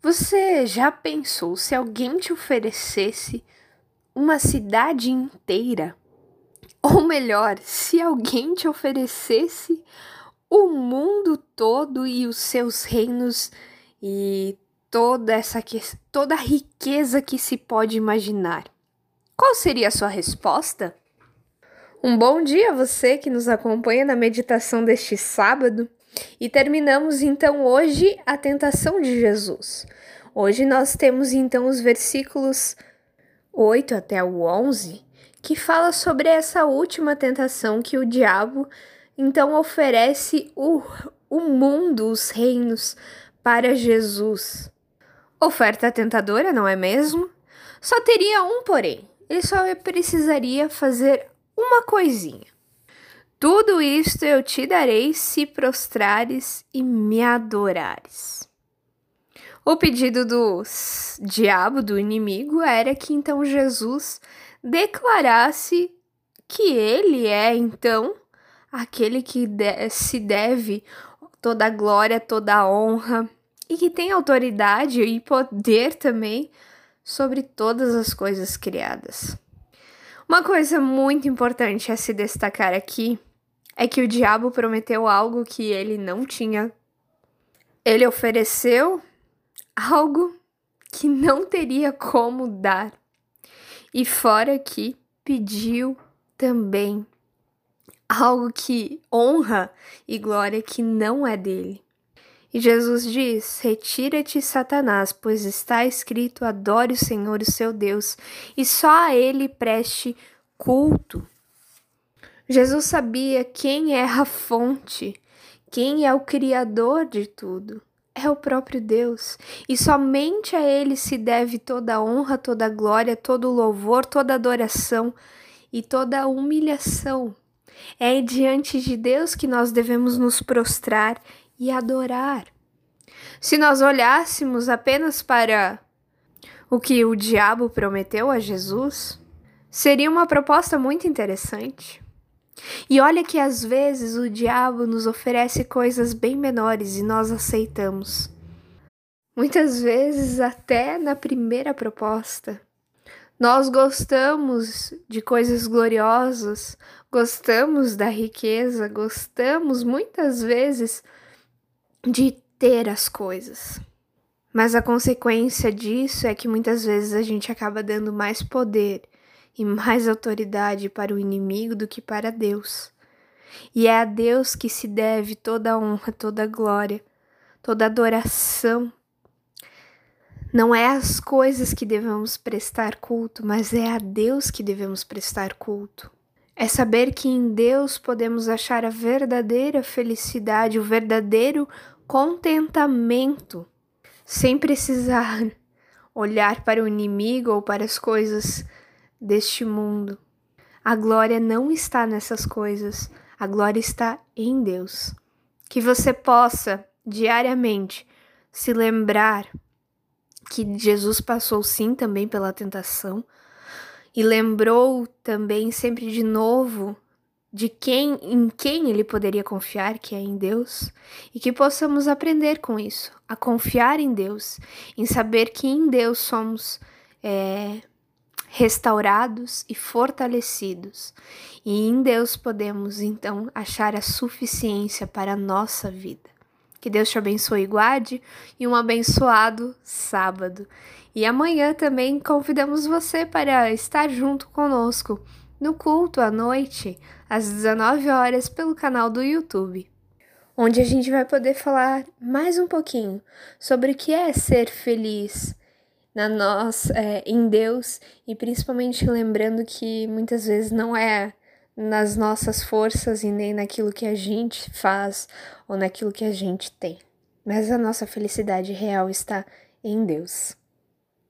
Você já pensou se alguém te oferecesse uma cidade inteira? Ou melhor, se alguém te oferecesse o mundo todo e os seus reinos e toda essa toda a riqueza que se pode imaginar. Qual seria a sua resposta? Um bom dia a você que nos acompanha na meditação deste sábado. E terminamos então hoje a tentação de Jesus. Hoje nós temos então os versículos 8 até o 11, que fala sobre essa última tentação que o diabo então oferece o, o mundo, os reinos, para Jesus. Oferta tentadora, não é mesmo? Só teria um porém. Ele só precisaria fazer uma coisinha. Tudo isto eu te darei se prostrares e me adorares. O pedido do diabo, do inimigo, era que então Jesus declarasse que ele é então aquele que de se deve toda a glória, toda a honra e que tem autoridade e poder também sobre todas as coisas criadas. Uma coisa muito importante a se destacar aqui é que o diabo prometeu algo que ele não tinha. Ele ofereceu algo que não teria como dar. E fora que pediu também algo que honra e glória que não é dele. E Jesus diz: Retira-te, Satanás, pois está escrito: adore o Senhor, o seu Deus, e só a ele preste culto. Jesus sabia quem é a fonte, quem é o Criador de tudo. É o próprio Deus, e somente a Ele se deve toda a honra, toda a glória, todo o louvor, toda a adoração e toda a humilhação. É diante de Deus que nós devemos nos prostrar e adorar. Se nós olhássemos apenas para o que o diabo prometeu a Jesus, seria uma proposta muito interessante. E olha que às vezes o diabo nos oferece coisas bem menores e nós aceitamos. Muitas vezes, até na primeira proposta, nós gostamos de coisas gloriosas, gostamos da riqueza, gostamos muitas vezes de ter as coisas. Mas a consequência disso é que muitas vezes a gente acaba dando mais poder e mais autoridade para o inimigo do que para Deus. E é a Deus que se deve toda a honra, toda a glória, toda a adoração. Não é as coisas que devemos prestar culto, mas é a Deus que devemos prestar culto. É saber que em Deus podemos achar a verdadeira felicidade, o verdadeiro contentamento, sem precisar olhar para o inimigo ou para as coisas deste mundo. A glória não está nessas coisas, a glória está em Deus. Que você possa diariamente se lembrar que Jesus passou sim também pela tentação e lembrou também sempre de novo de quem em quem ele poderia confiar, que é em Deus, e que possamos aprender com isso, a confiar em Deus, em saber que em Deus somos é, restaurados e fortalecidos, e em Deus podemos então achar a suficiência para a nossa vida. Que Deus te abençoe e guarde e um abençoado sábado. E amanhã também convidamos você para estar junto conosco no culto à noite, às 19 horas, pelo canal do YouTube, onde a gente vai poder falar mais um pouquinho sobre o que é ser feliz na nós, é, em Deus e principalmente lembrando que muitas vezes não é nas nossas forças e nem naquilo que a gente faz ou naquilo que a gente tem, mas a nossa felicidade real está em Deus.